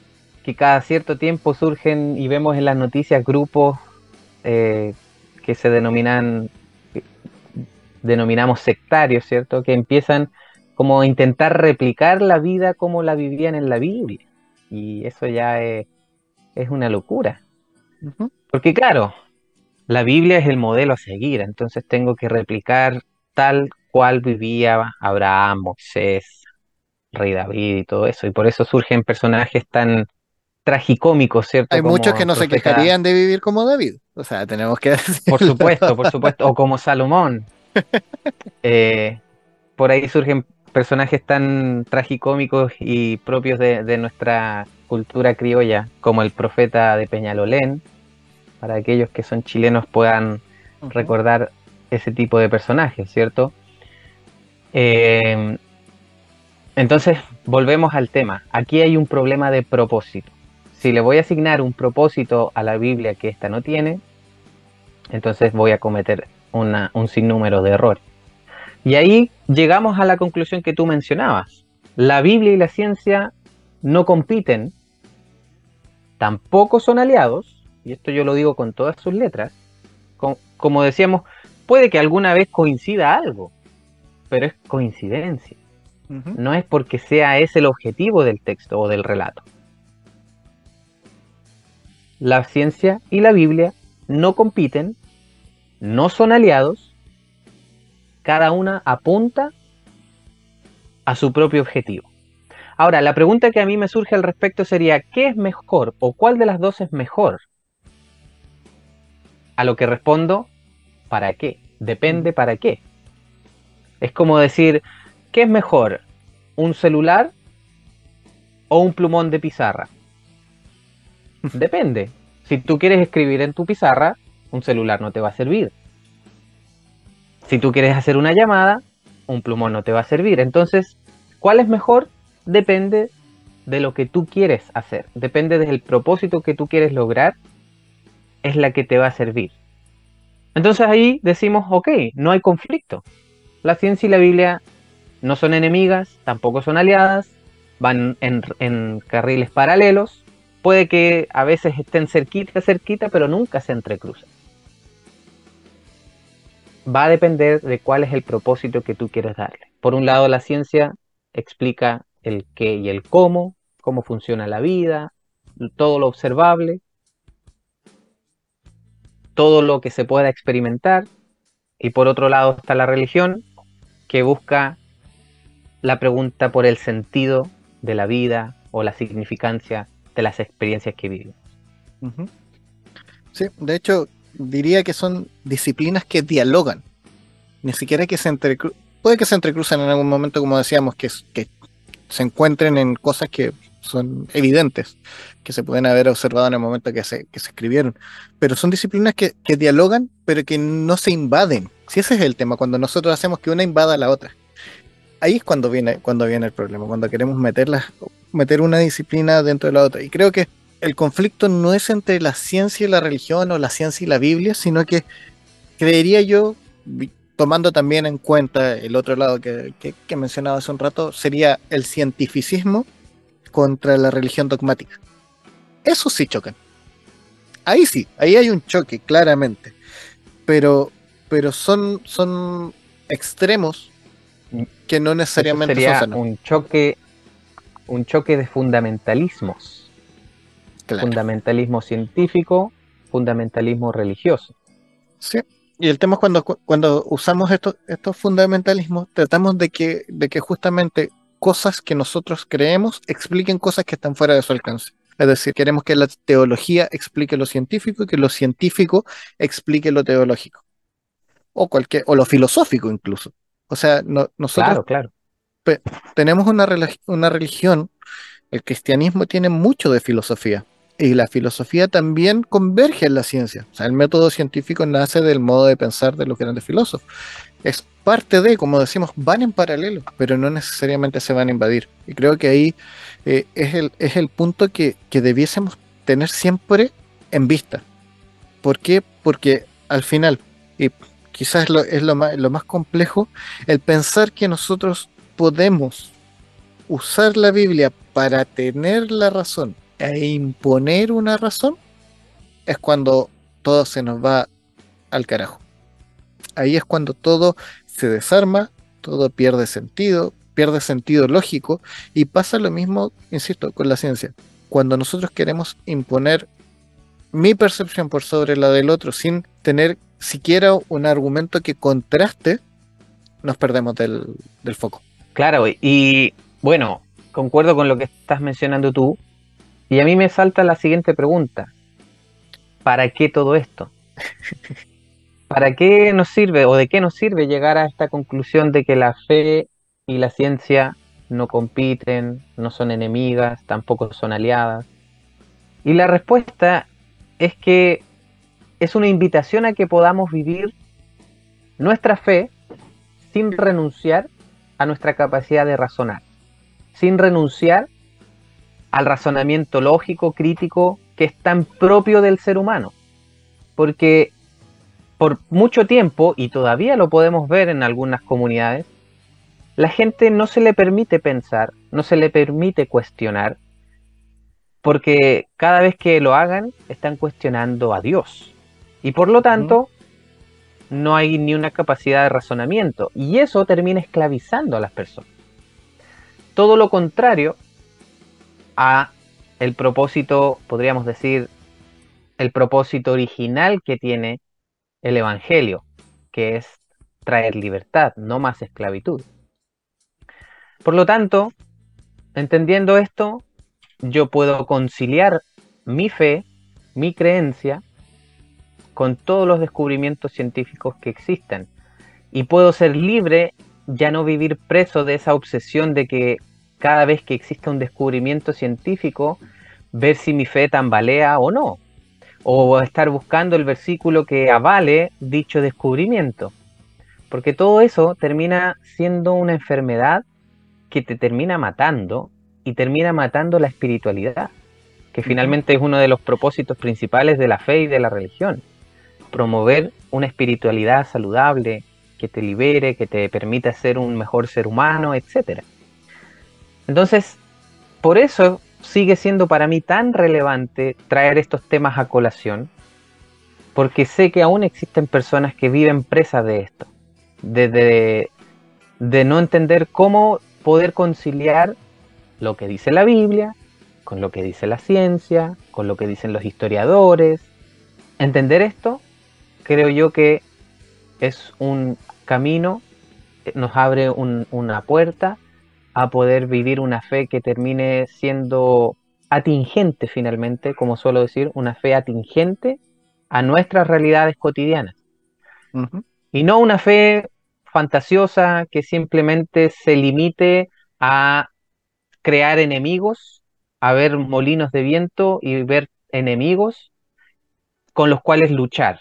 S2: que cada cierto tiempo surgen y vemos en las noticias grupos eh, que se denominan, denominamos sectarios, ¿cierto? Que empiezan como a intentar replicar la vida como la vivían en la Biblia. Y eso ya es, una locura. Porque claro, la Biblia es el modelo a seguir, entonces tengo que replicar tal cual vivía Abraham, Moisés, Rey David y todo eso. Y por eso surgen personajes tan tragicómicos, ¿cierto?
S1: Hay muchos que no se quejarían de vivir como David. O sea, tenemos que
S2: Por supuesto, por supuesto. O como Salomón. Eh, por ahí surgen personajes tan tragicómicos y propios de, nuestra cultura criolla, como el profeta de Peñalolén, para aquellos que son chilenos puedan recordar ese tipo de personajes, ¿cierto? Eh, entonces, volvemos al tema. Aquí hay un problema de propósito. Si le voy a asignar un propósito a la Biblia que ésta no tiene, entonces voy a cometer un sinnúmero de errores. Y ahí llegamos a la conclusión que tú mencionabas. La Biblia y la ciencia no compiten, tampoco son aliados, y esto yo lo digo con todas sus letras. como decíamos, puede que alguna vez coincida algo, pero es coincidencia. No es porque sea ese el objetivo del texto o del relato. La ciencia y la Biblia no compiten, no son aliados, cada una apunta a su propio objetivo. Ahora, la pregunta que a mí me surge al respecto sería, ¿qué es mejor o cuál de las dos es mejor? A lo que respondo, ¿para qué? Depende para qué. Es como decir, ¿qué es mejor? ¿Un celular o un plumón de pizarra? Depende. Si tú quieres escribir en tu pizarra, un celular no te va a servir. Si tú quieres hacer una llamada, un plumón no te va a servir. Entonces, ¿cuál es mejor? Depende de lo que tú quieres hacer. Depende del propósito que tú quieres lograr. Es la que te va a servir. Entonces ahí decimos, ok, no hay conflicto la ciencia y la Biblia no son enemigas, tampoco son aliadas, van en, carriles paralelos, puede que a veces estén cerquita, cerquita, pero nunca se entrecruzan. Va a depender de cuál es el propósito que tú quieres darle. Por un lado, la ciencia explica el qué y el cómo, cómo funciona la vida, todo lo observable, todo lo que se pueda experimentar, Y por otro lado está la religión, que busca la pregunta por el sentido de la vida o la significancia de las experiencias que vivimos.
S1: Sí, de hecho, diría que son disciplinas que dialogan. Ni siquiera que se entrecruzan. Puede que se entrecruzan en algún momento, como decíamos, que, se encuentren en cosas que son evidentes, que se pueden haber observado en el momento que se, escribieron. Pero son disciplinas que dialogan, pero que no se invaden. Si ese es el tema, cuando nosotros hacemos que una invada a la otra. Ahí es cuando viene, cuando viene el problema, cuando queremos meterlas, meter una disciplina dentro de la otra. Y creo que el conflicto no es entre la ciencia y la religión o la ciencia y la Biblia, sino que creería yo, tomando también en cuenta el otro lado que, que, que hace un rato, sería el cientificismo contra la religión dogmática. Eso sí chocan. Ahí sí, ahí hay un choque, claramente. Pero, pero son, son extremos que no
S2: Eso
S1: necesariamente son sanos.
S2: un choque, un choque de fundamentalismos.
S1: Claro.
S2: Fundamentalismo científico, fundamentalismo religioso.
S1: Sí. Y el tema es cuando, cuando usamos estos, estos fundamentalismos, tratamos de que, de que justamente cosas que nosotros creemos expliquen cosas que están fuera de su alcance. Es decir, queremos que la teología explique lo científico y que lo científico explique lo teológico. O, cualquier, o lo filosófico incluso. O sea, no- nosotros
S2: Claro, claro.
S1: tenemos una, una religión, el cristianismo tiene mucho de filosofía y la filosofía también converge en la ciencia. O sea, el método científico nace del modo de pensar de los grandes filósofos. Es parte de, como decimos, van en paralelo, pero no necesariamente se van a invadir. Y creo que ahí eh, es, el, es el punto que, que debiésemos tener siempre en vista. ¿Por qué? Porque al final, y quizás es lo, es lo más, lo más complejo, el pensar que nosotros podemos usar la Biblia para tener la razón e imponer una razón, es cuando todo se nos va al carajo. Ahí es cuando todo se desarma, todo pierde sentido, pierde sentido lógico y pasa lo mismo, insisto, con la ciencia. Cuando nosotros queremos imponer mi percepción por sobre la del otro sin tener siquiera un argumento que contraste, nos perdemos del, del foco.
S2: Claro, y bueno, concuerdo con lo que estás mencionando tú. Y a mí me salta la siguiente pregunta. ¿Para qué todo esto? ¿Para qué nos sirve o de qué nos sirve llegar a esta conclusión de que la fe y la ciencia no compiten, no son enemigas, tampoco son aliadas? Y la respuesta es que es una invitación a que podamos vivir nuestra fe sin renunciar a nuestra capacidad de razonar, sin renunciar al razonamiento lógico, crítico, que es tan propio del ser humano. Porque por mucho tiempo, y todavía lo podemos ver en algunas comunidades, la gente no se le permite pensar, no se le permite cuestionar, porque cada vez que lo hagan están cuestionando a Dios. Y por lo tanto, no hay ni una capacidad de razonamiento, y eso termina esclavizando a las personas. Todo lo contrario a el propósito, podríamos decir, el propósito original que tiene el Evangelio, que es traer libertad, no más esclavitud. Por lo tanto, entendiendo esto, yo puedo conciliar mi fe, mi creencia, con todos los descubrimientos científicos que existen. Y puedo ser libre, ya no vivir preso de esa obsesión de que cada vez que exista un descubrimiento científico, ver si mi fe tambalea o no. O estar buscando el versículo que avale dicho descubrimiento. Porque todo eso termina siendo una enfermedad que te termina matando y termina matando la espiritualidad, que finalmente es uno de los propósitos principales de la fe y de la religión. Promover una espiritualidad saludable, que te libere, que te permita ser un mejor ser humano, etc. Entonces, por eso sigue siendo para mí tan relevante traer estos temas a colación, porque sé que aún existen personas que viven presas de esto, de, de, de no entender cómo poder conciliar lo que dice la Biblia con lo que dice la ciencia, con lo que dicen los historiadores. Entender esto, creo yo que es un camino, nos abre un- una puerta a poder vivir una fe que termine siendo atingente finalmente, como suelo decir, una fe atingente a nuestras realidades cotidianas. Y no una fe fantasiosa que simplemente se limite a crear enemigos, a ver molinos de viento y ver enemigos con los cuales luchar,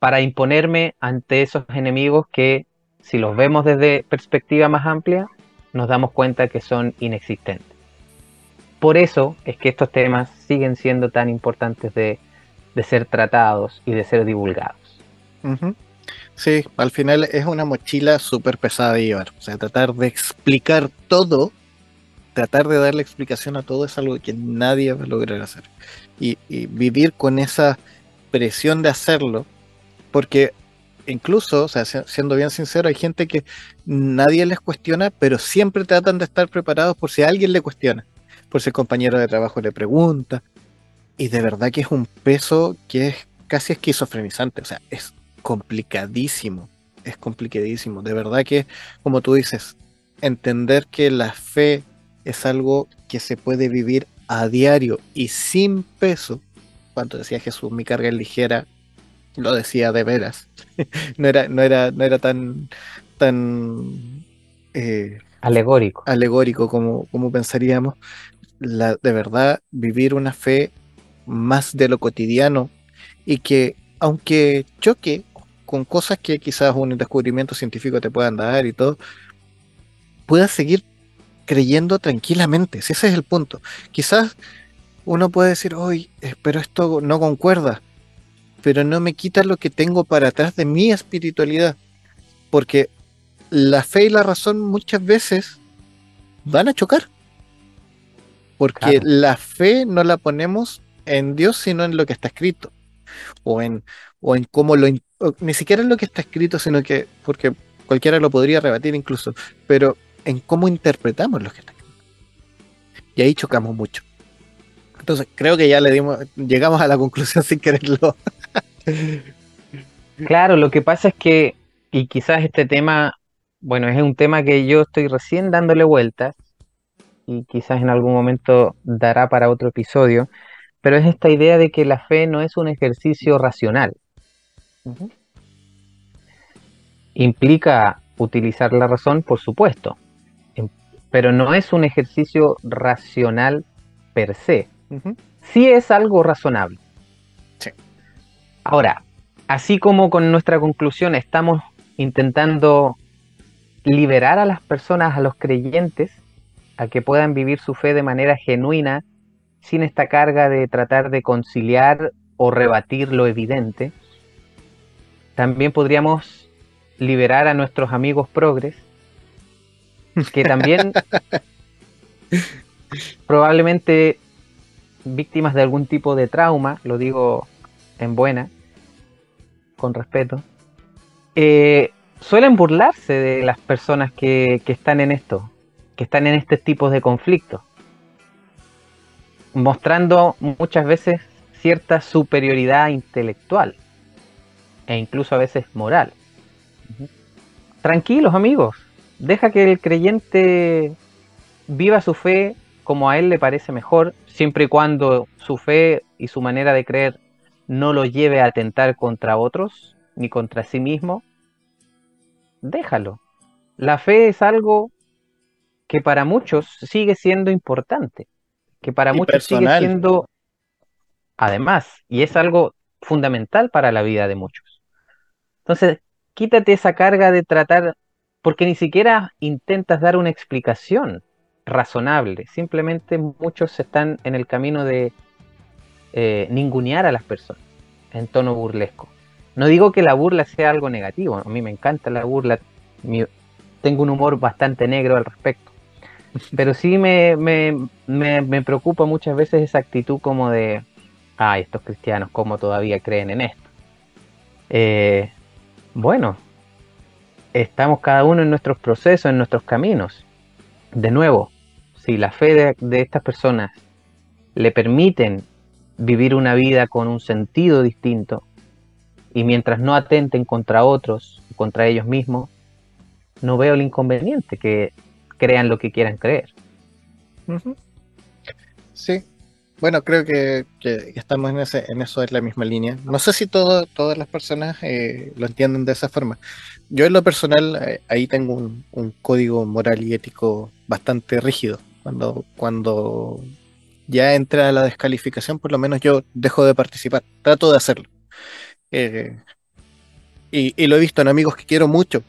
S2: para imponerme ante esos enemigos que, si los vemos desde perspectiva más amplia, nos damos cuenta que son inexistentes. Por eso es que estos temas siguen siendo tan importantes de, de ser tratados y de ser divulgados.
S1: Sí, al final es una mochila súper pesada de llevar. O sea, tratar de explicar todo, tratar de darle explicación a todo es algo que nadie va a lograr hacer. Y vivir con esa presión de hacerlo, porque incluso, o sea, si- siendo bien sincero, hay gente que nadie les cuestiona, pero siempre tratan de estar preparados por si alguien le cuestiona, por si el compañero de trabajo le pregunta. Y de verdad que es un peso que es casi esquizofrenizante, o sea, es complicadísimo, es complicadísimo. De verdad que, como tú dices, entender que la fe es algo que se puede vivir a diario y sin peso. Cuando decía Jesús, mi carga es ligera, lo decía de veras. no era, no era, no era tan, tan eh,
S2: Alegórico.
S1: alegórico como, como pensaríamos. La, de verdad, vivir una fe más de lo cotidiano y que, aunque choque con cosas que quizás un descubrimiento científico te puedan dar y todo, puedas seguir creyendo tranquilamente. Si ese es el punto. Quizás uno puede decir, hoy, pero esto no concuerda, pero no me quita lo que tengo para atrás de mi espiritualidad, porque la fe y la razón muchas veces van a chocar. Porque
S2: Claro.
S1: la fe no la ponemos en Dios, sino en lo que está escrito. O en, o en cómo lo... ni siquiera en lo que está escrito, sino que... Porque cualquiera lo podría rebatir incluso. Pero en cómo interpretamos lo que está escrito. Y ahí chocamos mucho. Entonces creo que ya le dimos... Llegamos a la conclusión sin quererlo.
S2: Claro, lo que pasa es que, y quizás este tema, bueno, es un tema que yo estoy recién dándole vueltas y quizás en algún momento dará para otro episodio, pero es esta idea de que la fe no es un ejercicio racional. Implica utilizar la razón, por supuesto, em- pero no es un ejercicio racional per se.
S1: Ujú.
S2: sí es algo razonable. Ahora, así como con nuestra conclusión estamos intentando liberar a las personas, a los creyentes, a que puedan vivir su fe de manera genuina, sin esta carga de tratar de conciliar o rebatir lo evidente, también podríamos liberar a nuestros amigos progres, que también probablemente víctimas de algún tipo de trauma, lo digo en buena, con respeto, eh, suelen burlarse de las personas que, que están en esto, que están en este tipo de conflictos, mostrando muchas veces cierta superioridad intelectual e incluso a veces moral. Tranquilos amigos, deja que el creyente viva su fe como a él le parece mejor, siempre y cuando su fe y su manera de creer no lo lleve a atentar contra otros ni contra sí mismo, déjalo. La fe es algo que para muchos sigue siendo importante, que para
S1: Y
S2: muchos sigue siendo, además, y es algo fundamental para la vida de muchos. Entonces, quítate esa carga de tratar, porque ni siquiera intentas dar una explicación razonable, simplemente muchos están en el camino de eh, ningunear a las personas en tono burlesco. No digo que la burla sea algo negativo, a mí me encanta la burla, tengo un humor bastante negro al respecto, pero sí me, me, me- me preocupa muchas veces esa actitud como de, ay, estos cristianos, ¿cómo todavía creen en esto? Eh, bueno, estamos cada uno en nuestros procesos, en nuestros caminos. De nuevo, si la fe de estas personas le permiten vivir una vida con un sentido distinto, y mientras no atenten contra otros, contra ellos mismos, no veo el inconveniente que crean lo que quieran creer.
S1: Sí, bueno, creo que, estamos en, ese, en eso es la misma línea. No sé si todo, todas las personas eh, lo entienden de esa forma. Yo en lo personal eh, ahí tengo un, un, código moral y ético bastante rígido. Cuando, cuando ya entra la descalificación, por lo menos yo dejo de participar. Trato de hacerlo. Eh, y, lo he visto en amigos que quiero mucho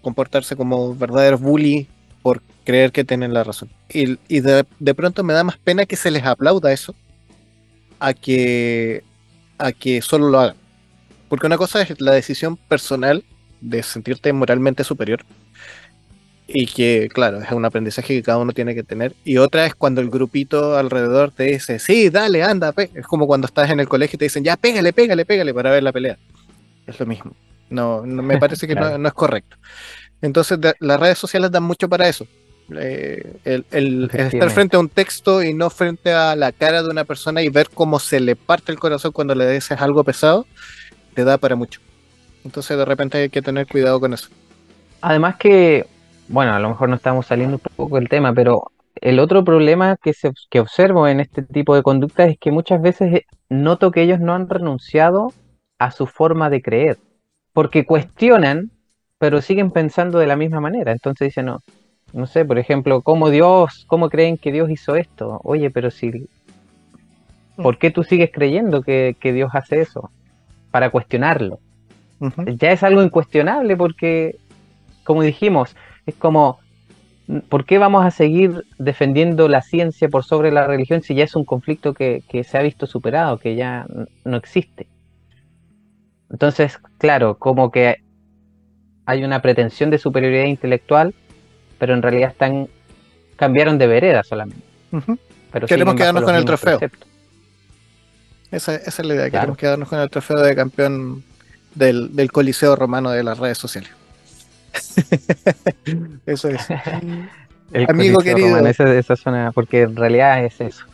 S1: comportarse como verdaderos bully por creer que tienen la razón. Y, de, pronto me da más pena que se les aplauda eso a que, a que solo lo hagan. Porque una cosa es la decisión personal de sentirte moralmente superior y que, claro, es un aprendizaje que cada uno tiene que tener. Y otra es cuando el grupito alrededor te dice, sí, dale, anda, es como cuando estás en el colegio y te dicen, ya, pégale, pégale, pégale para ver la pelea. Es lo mismo. No, me parece que no, es correcto. Entonces, las redes sociales dan mucho para eso. Eh, el, estar frente a un texto y no frente a la cara de una persona y ver cómo se le parte el corazón cuando le dices algo pesado, te da para mucho. Entonces, de repente hay que tener cuidado con eso.
S2: Además que bueno, a lo mejor no estamos saliendo un poco del tema, pero el otro problema que, se, que observo en este tipo de conductas es que muchas veces eh, noto que ellos no han renunciado a su forma de creer, porque cuestionan, pero siguen pensando de la misma manera. Entonces dicen, no, no sé, por ejemplo, ¿cómo Dios, cómo creen que Dios hizo esto? Oye, pero si, ¿por qué tú sigues creyendo que, Dios hace eso? Para cuestionarlo. Ya es algo incuestionable porque, como dijimos, es como, ¿por qué vamos a seguir defendiendo la ciencia por sobre la religión si ya es un conflicto que, se ha visto superado, que ya no existe? Entonces, claro, como que hay una pretensión de superioridad intelectual, pero en realidad están cambiaron de vereda solamente.
S1: pero Queremos quedarnos con el trofeo. Esa, es la idea, queremos quedarnos con el trofeo de campeón del, del Coliseo Romano de las redes sociales. eso es.
S2: Amigo querido. esa, zona, porque en realidad es eso.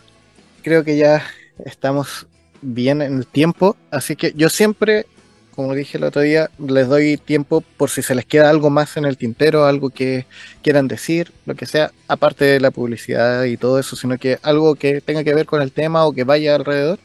S1: Creo que ya estamos bien en el tiempo, así que yo siempre, como dije el otro día, les doy tiempo por si se les queda algo más en el tintero, algo que quieran decir, lo que sea, aparte de la publicidad y todo eso, sino que algo que tenga que ver con el tema o que vaya alrededor,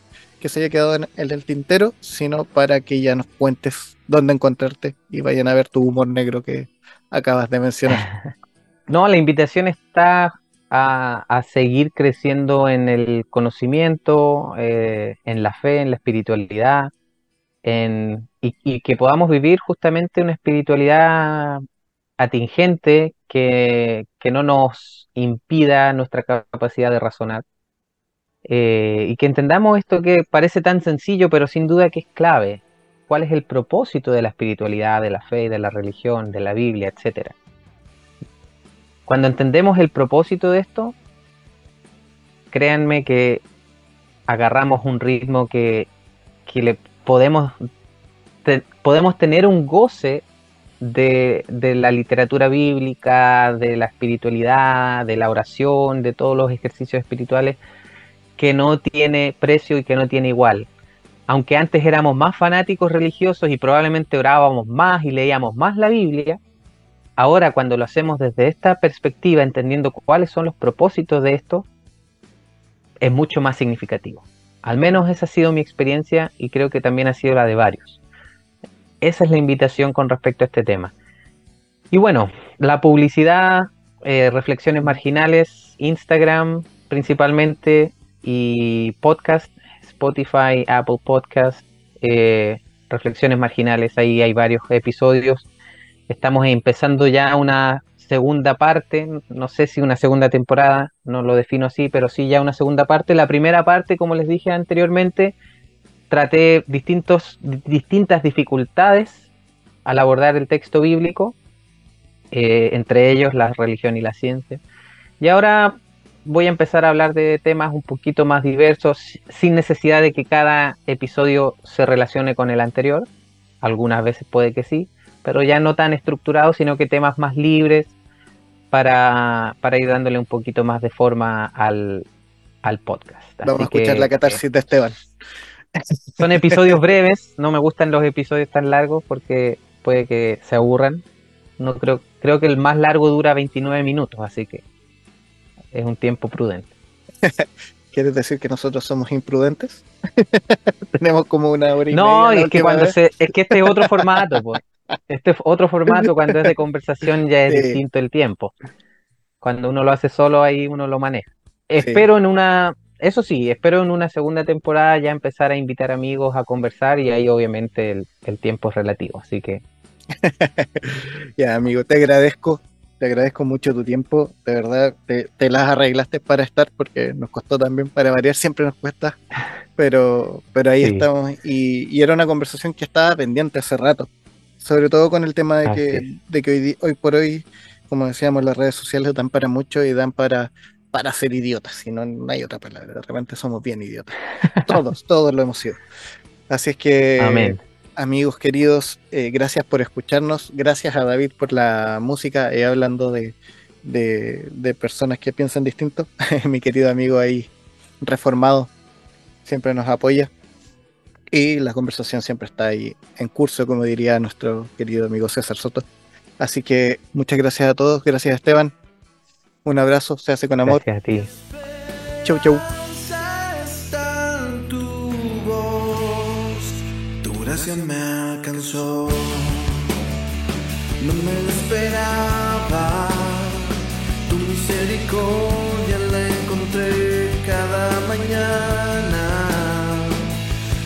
S1: que se haya quedado en el tintero, sino para que ya nos cuentes dónde encontrarte y vayan a ver tu humor negro que acabas de mencionar.
S2: No, la invitación está a, seguir creciendo en el conocimiento, eh, en la fe, en la espiritualidad, y, que podamos vivir justamente una espiritualidad atingente que, no nos impida nuestra capacidad de razonar. Eh, y que entendamos esto que parece tan sencillo, pero sin duda que es clave, cuál es el propósito de la espiritualidad, de la fe, de la religión, de la Biblia, etc. Cuando entendemos el propósito de esto, créanme que agarramos un ritmo que, le podemos, podemos tener un goce de, de, la literatura bíblica, de la espiritualidad, de la oración, de todos los ejercicios espirituales, que no tiene precio y que no tiene igual aunque antes éramos más fanáticos religiosos y probablemente orábamos más y leíamos más la Biblia, ahora cuando lo hacemos desde esta perspectiva, entendiendo cuáles son los propósitos de esto, es mucho más significativo. Al menos esa ha sido mi experiencia y creo que también ha sido la de varios. Esa es la invitación con respecto a este tema. Y bueno, la publicidad, eh, reflexiones marginales, Instagram principalmente y podcast Spotify, Apple Podcast, eh, Reflexiones Marginales, ahí hay varios episodios. Estamos empezando ya una segunda parte, no sé si una segunda temporada, no lo defino así, pero sí ya una segunda parte. La primera parte, como les dije anteriormente, traté distintos, distintas dificultades al abordar el texto bíblico, eh, entre ellos la religión y la ciencia. Y ahora voy a empezar a hablar de temas un poquito más diversos, sin necesidad de que cada episodio se relacione con el anterior. Algunas veces puede que sí, pero ya no tan estructurado, sino que temas más libres para, ir dándole un poquito más de forma al, podcast.
S1: Vamos a escuchar la catarsis de Esteban.
S2: son episodios breves, no me gustan los episodios tan largos porque puede que se aburran. No creo, creo que el más largo dura 29 minutos, así que es un tiempo prudente.
S1: ¿Quieres decir que nosotros somos imprudentes? Tenemos como una hora y
S2: No,
S1: media
S2: es que cuando
S1: vez.
S2: se, es que este es otro formato, pues. Este es otro formato cuando es de conversación ya es
S1: Sí.
S2: distinto el tiempo. Cuando uno lo hace solo ahí uno lo maneja. Espero en una, eso sí, espero en una segunda temporada ya empezar a invitar amigos a conversar y ahí obviamente el, el tiempo es relativo, así que
S1: Ya, amigo, te agradezco. Te agradezco mucho tu tiempo. De verdad, te, te las arreglaste para estar porque nos costó también para variar, siempre nos cuesta. Pero, pero ahí
S2: Sí.
S1: estamos. Y, y era una conversación que estaba pendiente hace rato. Sobre todo con el tema de
S2: Así
S1: que,
S2: es.
S1: de que hoy por hoy, como decíamos, las redes sociales dan para mucho y dan para, para ser idiotas. Si no, no hay otra palabra. De repente somos bien idiotas. Todos, todos lo hemos sido. Así es que
S2: amén.
S1: Amigos queridos, eh, gracias por escucharnos, gracias a David por la música, eh, hablando de, de, de personas que piensan distinto, mi querido amigo ahí reformado siempre nos apoya y la conversación siempre está ahí en curso, como diría nuestro querido amigo César Soto. Así que muchas gracias a todos, gracias Esteban, un abrazo, se hace con amor,
S2: Gracias a ti.
S1: chau chau.
S3: Gracia me alcanzó. No me lo esperaba, tu misericordia la encontré cada mañana.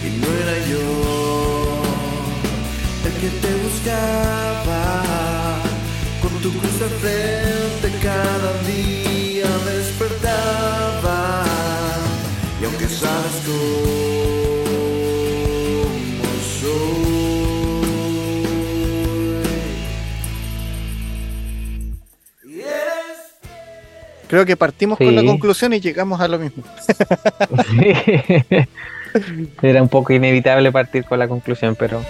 S3: Y no era yo el que te buscaba, con tu cruz de frente cada día despertaba. Y aunque sabes cómo
S1: Creo que partimos con la conclusión y llegamos a lo mismo.
S2: Era un poco inevitable partir con la conclusión, pero